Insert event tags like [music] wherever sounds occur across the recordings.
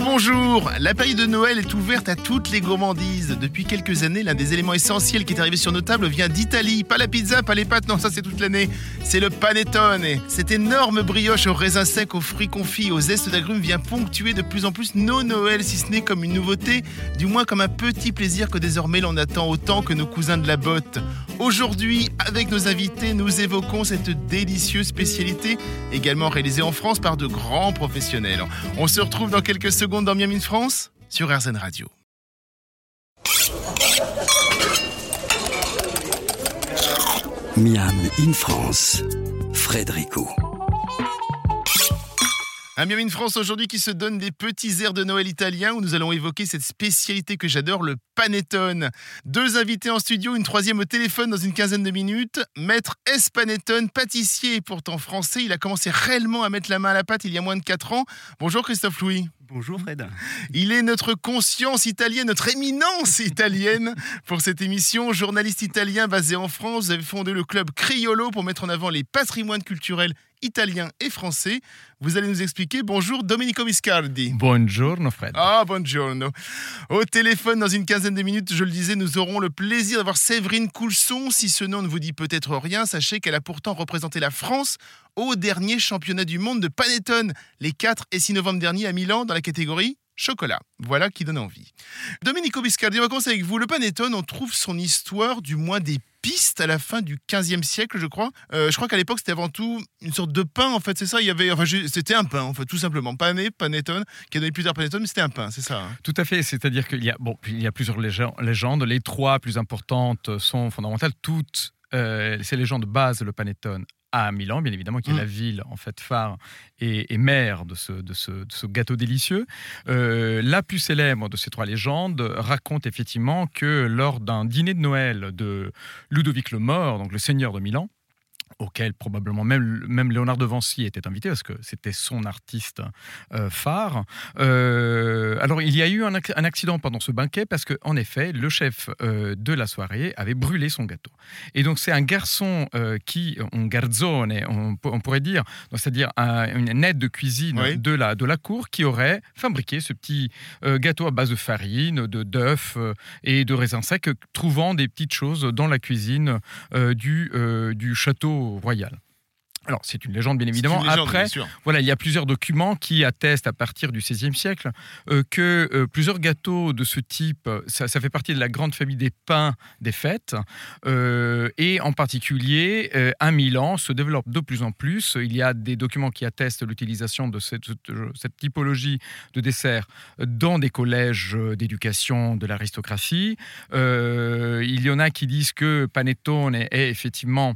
Bonjour La période de Noël est ouverte à toutes les gourmandises. Depuis quelques années, l'un des éléments essentiels qui est arrivé sur nos tables vient d'Italie. Pas la pizza, pas les pâtes, non, ça c'est toute l'année. C'est le panettone. Cette énorme brioche aux raisins secs, aux fruits confits, aux zestes d'agrumes vient ponctuer de plus en plus nos Noëls, si ce n'est comme une nouveauté, du moins comme un petit plaisir que désormais l'on attend autant que nos cousins de la botte. Aujourd'hui, avec nos invités, nous évoquons cette délicieuse spécialité, également réalisée en France par de grands professionnels. On se retrouve dans quelques secondes dans Miami France sur RZN Radio. Miam in France, Frédérico. Un Miami France aujourd'hui qui se donne des petits airs de Noël italien où nous allons évoquer cette spécialité que j'adore, le panettone. Deux invités en studio, une troisième au téléphone dans une quinzaine de minutes. Maître S. Panettone, pâtissier pourtant français, il a commencé réellement à mettre la main à la pâte il y a moins de 4 ans. Bonjour Christophe Louis. Bonjour Fred. Il est notre conscience italienne, notre éminence italienne pour cette émission. Journaliste italien basé en France, vous avez fondé le club Criolo pour mettre en avant les patrimoines culturels italiens et français. Vous allez nous expliquer. Bonjour Domenico Biscardi. Bonjour Fred. Ah, buongiorno. Au téléphone, dans une quinzaine de minutes, je le disais, nous aurons le plaisir d'avoir Séverine Coulson. Si ce nom ne vous dit peut-être rien, sachez qu'elle a pourtant représenté la France au dernier championnat du monde de Panettone, les 4 et 6 novembre dernier à Milan, dans la catégorie chocolat. Voilà qui donne envie. Domenico Biscardi, on va commencer avec vous. Le panettone, on trouve son histoire, du moins des pistes à la fin du 15e siècle, je crois. Euh, je crois qu'à l'époque, c'était avant tout une sorte de pain, en fait, c'est ça. Il y avait, enfin, c'était un pain, en fait, tout simplement. Pané, panettone, qui a donné plus tard panettone, mais c'était un pain, c'est ça. hein. Tout à fait, c'est-à-dire qu'il y a, bon, il y a plusieurs légend- légendes. Les trois plus importantes sont fondamentales. Toutes, euh, ces légendes de base, le panettone à Milan, bien évidemment, qui est Mm. la ville en fait phare et, et mère de ce, de ce, de ce gâteau délicieux. Euh, la plus célèbre de ces trois légendes raconte effectivement que lors d'un dîner de Noël de Ludovic le Mort, donc le seigneur de Milan, auquel probablement même, même Léonard de Vinci était invité parce que c'était son artiste euh, phare. Euh, alors il y a eu un, ac- un accident pendant ce banquet parce que en effet le chef euh, de la soirée avait brûlé son gâteau. Et donc c'est un garçon qui, un garzone, on, pourrait dire, c'est-à-dire un- une aide de cuisine Oui. de, la, de la cour qui aurait fabriqué ce petit gâteau à base de farine, de d'œufs et de raisins secs, trouvant des petites choses dans la cuisine du, du château royal. Alors, c'est une légende, bien évidemment. Légende, Après, bien voilà, il y a plusieurs documents qui attestent à partir du XVIe siècle euh, que euh, plusieurs gâteaux de ce type, ça, ça fait partie de la grande famille des pains des fêtes, euh, et en particulier à Milan se développe de plus en plus. Il y a des documents qui attestent l'utilisation de cette, cette typologie de dessert dans des collèges d'éducation de l'aristocratie. Il y en a qui disent que panettone est effectivement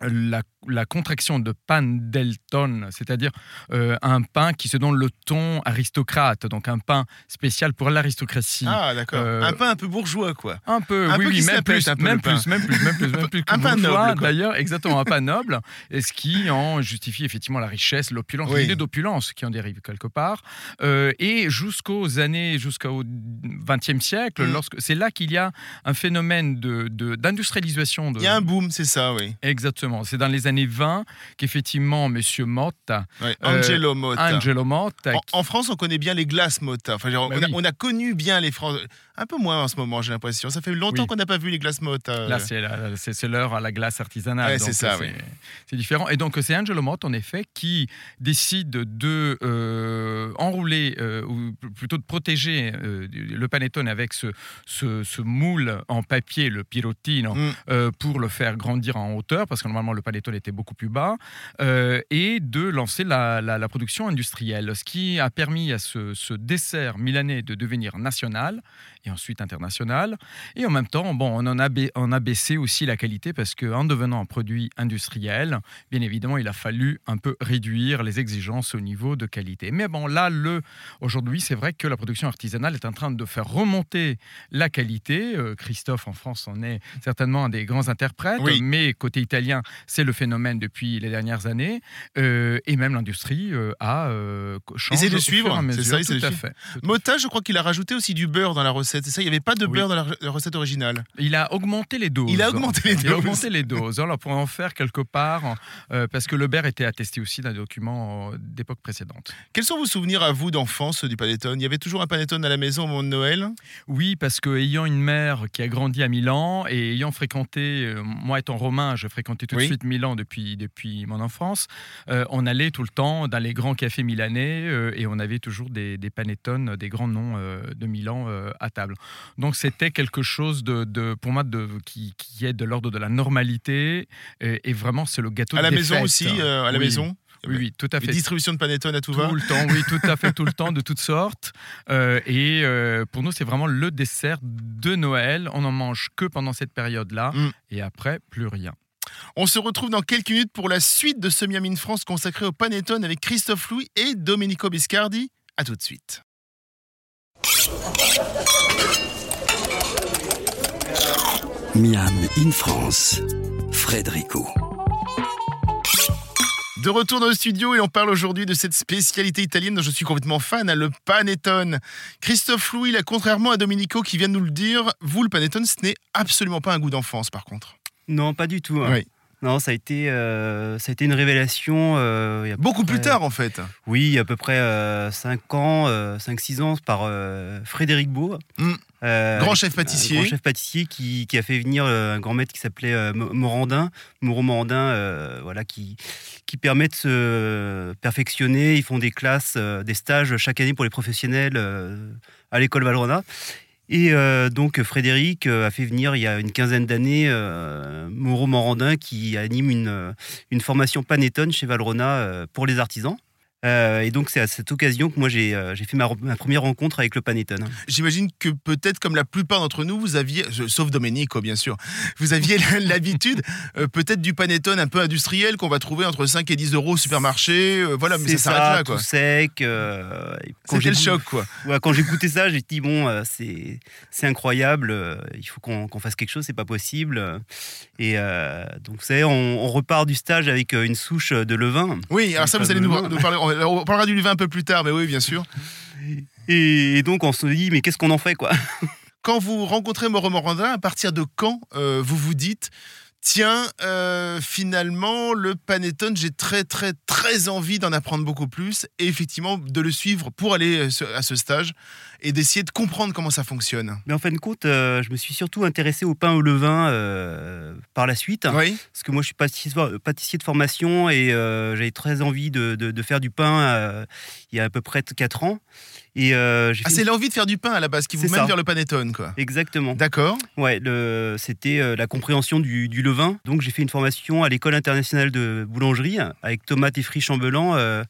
la, la contraction de pan del ton, c'est-à-dire euh, un pain qui se donne le ton aristocrate, donc un pain spécial pour l'aristocratie. Ah, d'accord. Euh, un pain un peu bourgeois, quoi. Un peu, Un oui, peu oui, même plus, un peu, même plus, même plus, même plus, même plus [laughs] Un pain noble, d'ailleurs, exactement, un pain [laughs] noble, et ce qui en justifie effectivement la richesse, l'opulence, Oui. l'idée d'opulence qui en dérive quelque part, Euh, et jusqu'aux années, jusqu'au XXe siècle, Mm. lorsque c'est là qu'il y a un phénomène de de- d'industrialisation de, Il y a un boom, c'est ça, oui. Exactement. C'est dans les années 20 qu'effectivement, Monsieur Motta, Ouais. Euh, Angelo Motta. Angelo Motta, En, en France, on connaît bien les glaces Motta. Enfin, genre, Bah on, a, oui. on a connu bien les Français. Un peu moins en ce moment, j'ai l'impression. Ça fait longtemps Oui. qu'on n'a pas vu les glaces Motta. Là, c'est l'heure à la glace artisanale. Ouais, c'est ça, euh, oui. C'est différent. Et donc, c'est Angelo Motta, en effet, qui décide de euh, enrouler, euh, ou plutôt de protéger euh, le panettone avec ce, ce, ce moule en papier, le pirottino, Mm. euh, pour le faire grandir en hauteur, parce que normalement, le panettone était beaucoup plus bas, euh, et de lancer la, la- la production industrielle, ce qui a permis à ce, ce dessert milanais de devenir national et ensuite international. Et en même temps, bon, on en a, ba- on a baissé aussi la qualité parce qu'en devenant un produit industriel, bien évidemment, il a fallu un peu réduire les exigences au niveau de qualité. Mais bon, là, le, aujourd'hui, c'est vrai que la production artisanale est en train de faire remonter la qualité. Euh, Christophe, en France, en est certainement un des grands interprètes, Oui. mais côté italien, c'est le phénomène depuis les dernières années. Euh, et même l'industrie euh, a euh, changé de suivre, c'est ça, de tout à fait. tout Motta, je crois qu'il a rajouté aussi du beurre dans la recette. C'est ça, il n'y avait pas de Oui. beurre dans la, re- la recette originale. Il a augmenté les doses. Il a augmenté les Il a doses. augmenté les doses. Alors, pour en faire quelque part, parce que le beurre était attesté aussi d'un document euh, d'époque précédente. Quels sont vos souvenirs à vous d'enfance du panettone? Il y avait toujours un panettone à la maison au moment de Noël? Oui, parce que ayant une mère qui a grandi à Milan et ayant fréquenté, moi étant romain, je fréquentais tout Oui. de suite Milan depuis, depuis mon enfance, euh, on allait tout le temps dans les grands cafés milanais euh, et on avait toujours des, des panettones, des grands noms euh, de Milan à table. Donc c'était quelque chose de, de- pour moi de, qui, qui est de l'ordre de la normalité et, et vraiment c'est le gâteau À la des maison fêtes. aussi, à la Oui. maison? Oui, oui, tout à fait. distributions de panettone à tout, Tout va le temps, oui, tout à fait, tout le temps, de toutes sortes. Euh, et euh, pour nous, c'est vraiment le dessert de Noël. On n'en mange que pendant cette période-là. Mm. Et après, plus rien. On se retrouve dans quelques minutes pour la suite de ce Miami in France consacré au panettone avec Christophe Louis et Domenico Biscardi. À tout de suite. Miam in France, Frédérico. De retour dans le studio et on parle aujourd'hui de cette spécialité italienne dont je suis complètement fan, hein, le panettone. Christophe Louis, là, contrairement à Domenico qui vient de nous le dire, vous, le panettone, ce n'est absolument pas un goût d'enfance par contre. Non, pas du tout. hein. Oui. Non, ça a été, euh, ça a été une révélation. euh, il y a à peu Beaucoup plus tard en fait. Oui, il y a à peu près 5 ans, 5-6 ans, par euh, Frédéric Beau. Mm. Euh, Grand chef pâtissier. Grand chef pâtissier qui, qui a fait venir euh, un grand maître qui s'appelait euh, Mo- Morandin, Moreau Morandin, euh, voilà, qui, qui permet de se perfectionner. Ils font des classes, euh, des stages chaque année pour les professionnels euh, à l'école Valrhona. Et euh, donc Frédéric euh, a fait venir il y a une quinzaine d'années euh, Moreau Morandin qui anime une, euh, une formation Panettone chez Valrhona euh, pour les artisans. Euh, et donc c'est à cette occasion que moi j'ai euh, fait ma, ma première rencontre avec le Panettone. J'imagine que peut-être comme la plupart d'entre nous, vous aviez, je- sauf Domenico bien sûr, vous aviez [laughs] l'habitude euh, peut-être du panettone un peu industriel qu'on va trouver entre 5 et 10 euros au supermarché. euh, voilà, mais ça C'est s'arrête là quoi. tout sec. C'était le choc quoi. Ouais, quand j'ai goûté ça, j'ai dit bon, c'est incroyable. il faut qu'on qu'on fasse quelque chose, c'est pas possible. Et donc vous savez, on, on repart du stage avec une souche de levain. Oui, alors ça vous allez nous parler, on, parlera du levain un peu plus tard, mais oui bien sûr. Et, donc on se dit mais qu'est-ce qu'on en fait quoi? Quand vous rencontrez Mauro Morandin, à partir de quand euh, vous vous dites Tiens, euh, finalement, le panettone, j'ai très, très, très envie d'en apprendre beaucoup plus et effectivement de le suivre pour aller euh, à ce stage et d'essayer de comprendre comment ça fonctionne. Mais en fin de compte, euh, je me suis surtout intéressé au pain au levain euh, par la suite. Oui, Parce que moi, je suis pâtissier, pâtissier de formation et j'avais très envie de, de- de faire du pain il y a à peu près 4 ans. Et euh, ah, c'est une- l'envie de faire du pain à la base qui vous mène ça. vers le panettone, quoi. Exactement. D'accord. Ouais, le- c'était euh, la compréhension du, du levain. Donc, j'ai fait une formation à l'école internationale de boulangerie avec Thomas Teffry Chambellan, euh,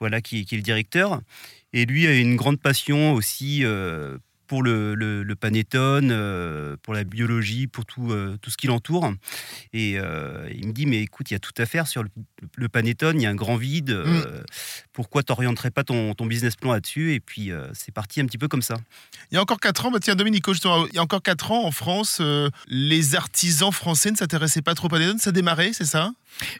voilà, qui, qui est le directeur. Et lui a une grande passion aussi pour le, le, le panettone, euh, pour la biologie, pour tout, euh, tout ce qui l'entoure. Et euh, il me dit, mais écoute, il y a tout à faire sur le, le panettone, il y a un grand vide. euh, pourquoi t'orienterais pas ton, ton business plan là-dessus Et puis, euh, c'est parti un petit peu comme ça. Il y a encore 4 ans, bah tiens, justement, il y a encore 4 ans en France, euh, les artisans français ne s'intéressaient pas trop au panettone, ça démarrait, c'est ça?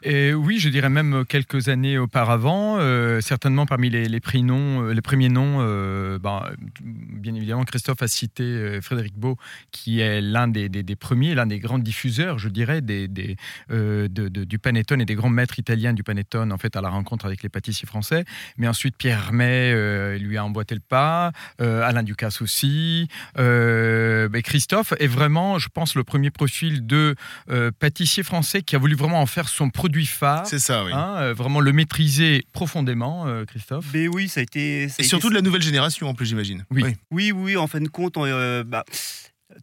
Et oui, je dirais même quelques années auparavant, euh, certainement parmi les, les prix noms, euh, les premiers noms, euh, ben, bien évidemment, Christophe a cité euh, Frédéric Beau, qui est l'un des, des- des premiers, l'un des grands diffuseurs, je dirais, des, des, euh, de- de- du panettone et des grands maîtres italiens du panettone, en fait, à la rencontre avec les pâtissiers français. Mais ensuite, Pierre Hermé euh, lui a emboîté le pas, euh, Alain Ducasse aussi. Euh, ben, Christophe est vraiment, je pense, le premier profil de euh, pâtissier français qui a voulu vraiment en faire son produit phare. C'est ça, oui. Hein, euh, vraiment le maîtriser profondément, euh, Christophe. Mais oui, ça a été. ça a Et été surtout de la nouvelle génération, en plus, j'imagine. Oui. Oui, oui, en fin de compte, euh, bah,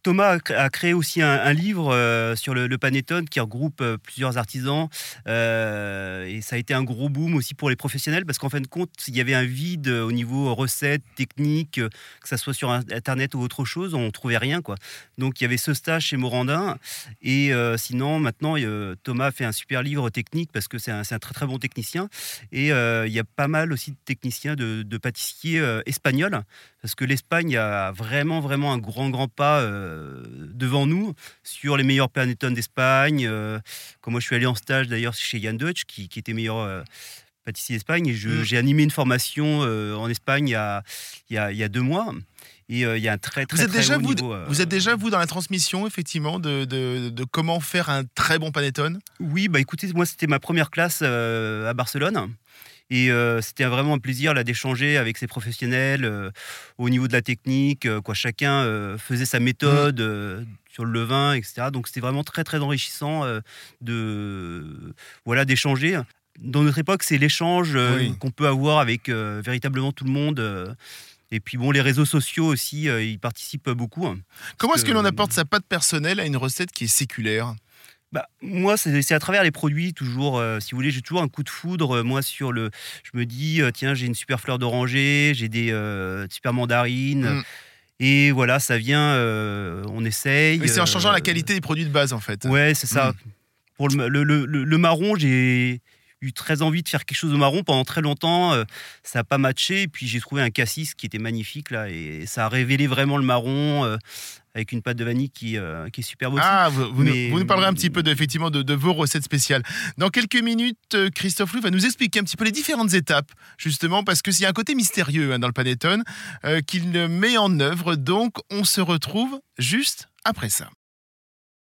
Thomas a cré- a créé aussi un, livre euh, sur le, le panettone qui regroupe euh, plusieurs artisans euh, et ça a été un gros boom aussi pour les professionnels parce qu'en fin de compte, il y avait un vide au niveau recettes, techniques, que ça soit sur internet ou autre chose, on trouvait rien quoi. Donc il y avait ce stage chez Morandin et sinon maintenant Thomas fait un super livre technique parce que c'est un, très très bon technicien et il y a pas mal aussi de techniciens de, pâtissiers espagnols parce que l'Espagne a vraiment vraiment un grand grand pas euh, devant nous sur les meilleurs panettones d'Espagne. Euh, quand moi je suis allé en stage d'ailleurs chez Jan Deutsch qui, qui était meilleur euh, pâtissier d'Espagne et Mm. j'ai animé une formation euh, en Espagne il y a, il y a- il y a deux mois. Et euh, il y a un très très Vous êtes, très déjà, haut vous, niveau, euh. vous êtes déjà, vous, dans la transmission, effectivement, de, de- de comment faire un très bon panettone? Oui, bah écoutez, moi c'était ma première classe euh, à Barcelone. Et euh, c'était vraiment un plaisir là d'échanger avec ces professionnels euh, au niveau de la technique. euh, quoi, chacun faisait sa méthode euh, sur le levain, etc. Donc c'était vraiment très très enrichissant de voilà d'échanger. Dans notre époque, c'est l'échange Oui. qu'on peut avoir avec véritablement tout le monde. et puis bon, les réseaux sociaux aussi, ils participent beaucoup. Comment est-ce que que- l'on apporte sa patte personnelle à une recette qui est séculaire? Bah, moi, c'est à travers les produits, toujours. euh, si vous voulez, j'ai toujours un coup de foudre. euh, moi, sur le. Je me dis, euh, tiens, j'ai une super fleur d'oranger, j'ai des super mandarines. Mm. Et voilà, ça vient, on essaye. Mais c'est en changeant la qualité des produits de base, en fait. Ouais, c'est ça. Mm. Pour le, le- le- le- marron, j'ai eu très envie de faire quelque chose au marron pendant très longtemps. ça n'a pas matché. Et puis j'ai trouvé un cassis qui était magnifique là, et ça a révélé vraiment le marron avec une pâte de vanille qui, euh, qui est super beau. Ah, vous, vous nous- Mais- vous nous parlerez un petit peu de, effectivement de, de vos recettes spéciales. Dans quelques minutes, euh, Christophe Loup va nous expliquer un petit peu les différentes étapes, justement, parce y a un côté mystérieux hein, dans le panettone euh, qu'il met en œuvre. Donc, on se retrouve juste après ça.